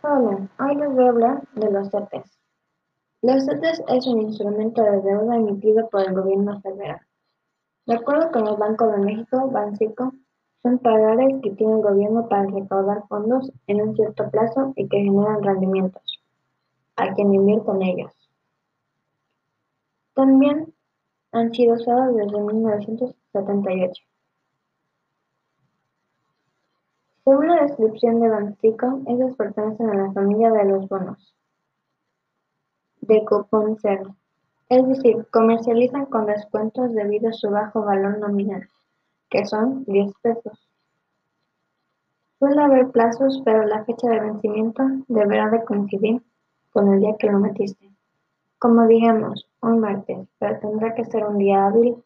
Hola, hoy les voy a hablar de los CETES. Los CETES es un instrumento de deuda emitido por el gobierno federal. De acuerdo con el Banco de México, Bancico, son pagares que tiene el gobierno para recaudar fondos en un cierto plazo y que generan rendimientos a quien invierte en ellos. También han sido usados desde 1978. Según la descripción de Bancico, ellos pertenecen a la familia de los bonos de cupón cero, es decir, comercializan con descuentos debido a su bajo valor nominal, que son 10 pesos. Suele haber plazos, pero la fecha de vencimiento deberá de coincidir con el día que lo metiste. Como digamos, un martes, pero tendrá que ser un día hábil,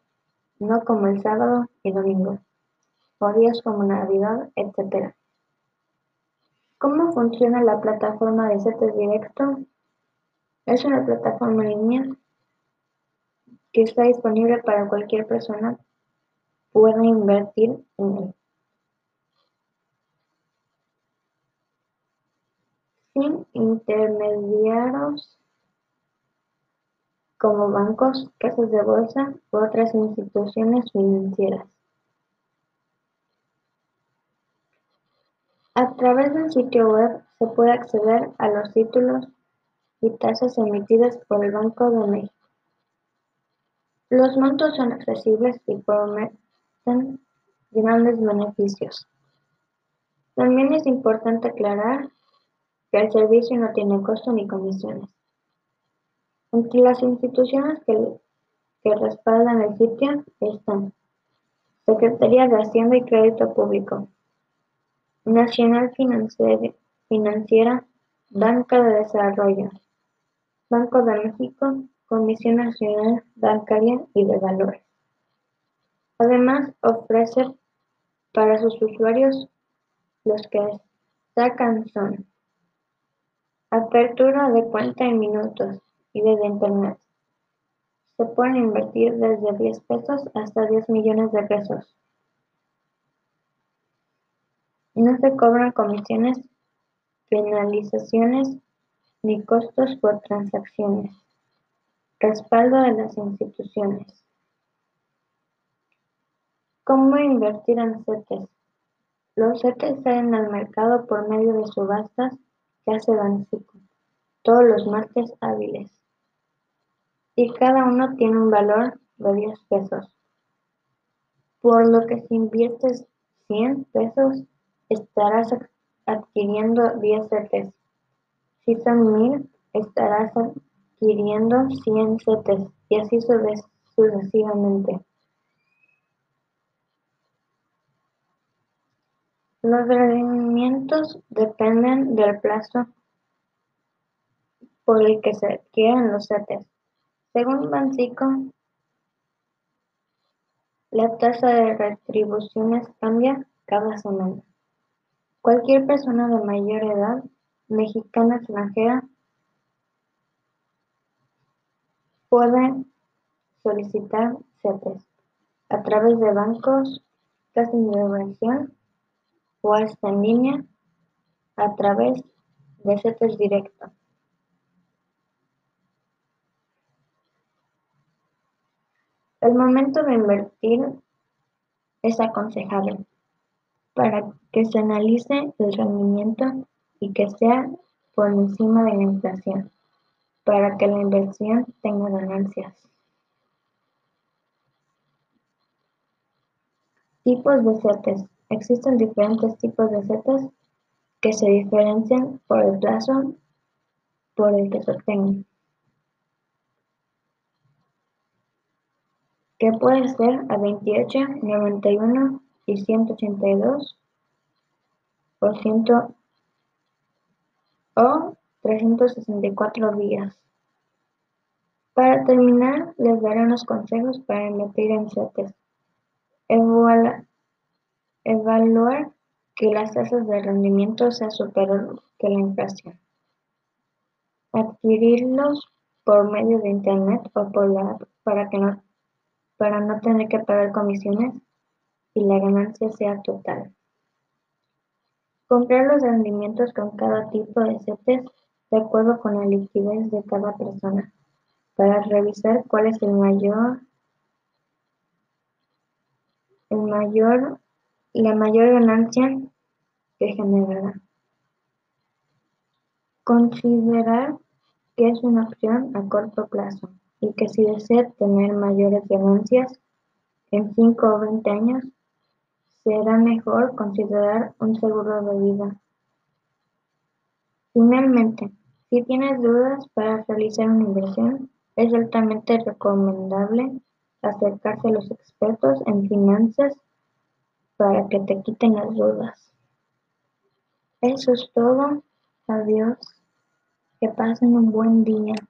no como el sábado y domingo como Navidad, etc. ¿Cómo funciona la plataforma de CETES Directo? Es una plataforma en línea que está disponible para cualquier persona pueda invertir en él. Sin intermediarios como bancos, casas de bolsa u otras instituciones financieras. A través del sitio web se puede acceder a los títulos y tasas emitidas por el Banco de México. Los montos son accesibles y prometen grandes beneficios. También es importante aclarar que el servicio no tiene costo ni comisiones. Entre las instituciones que, que respaldan el sitio están Secretaría de Hacienda y Crédito Público, Nacional Financiera, Banca de Desarrollo, Banco de México, Comisión Nacional Bancaria y de Valores. Además, ofrece para sus usuarios los que destacan son apertura de cuenta en minutos y desde Internet. Se pueden invertir desde 10 pesos hasta 10 millones de pesos. No se cobran comisiones, penalizaciones ni costos por transacciones. Respaldo de las instituciones. ¿Cómo invertir en CETES? Los CETES salen al mercado por medio de subastas que hace Bancico todos los martes hábiles. Y cada uno tiene un valor de 10 pesos. Por lo que si inviertes 100 pesos, estarás adquiriendo 10 CETES. Si son 1000, estarás adquiriendo 100 CETES y así sucesivamente. Los rendimientos dependen del plazo por el que se adquieren los CETES. Según Bancico, la tasa de retribuciones cambia cada semana. Cualquier persona de mayor edad, mexicana extranjera, puede solicitar CETES a través de bancos, casas de inversión o hasta en línea a través de CETES directo. El momento de invertir es aconsejable para que se analice el rendimiento y que sea por encima de la inflación, para que la inversión tenga ganancias. Tipos de CETES. Existen diferentes tipos de CETES que se diferencian por el plazo por el que se obtengan. que puede ser a 28, 91 y 182 por ciento o 364 días. Para terminar, les daré unos consejos para invertir en CETES. evaluar que las tasas de rendimiento sean superior que la inflación. Adquirirlos por medio de Internet o por la app para que no para no tener que pagar comisiones y la ganancia sea total. Comprar los rendimientos con cada tipo de CETES de acuerdo con la liquidez de cada persona, para revisar cuál es el mayor, el mayor, la mayor ganancia que generará. Considerar que es una opción a corto plazo y que si desea tener mayores ganancias en 5 o 20 años, será mejor considerar un seguro de vida. Finalmente, si tienes dudas para realizar una inversión, es altamente recomendable acercarse a los expertos en finanzas para que te quiten las dudas. Eso es todo. Adiós. Que pasen un buen día.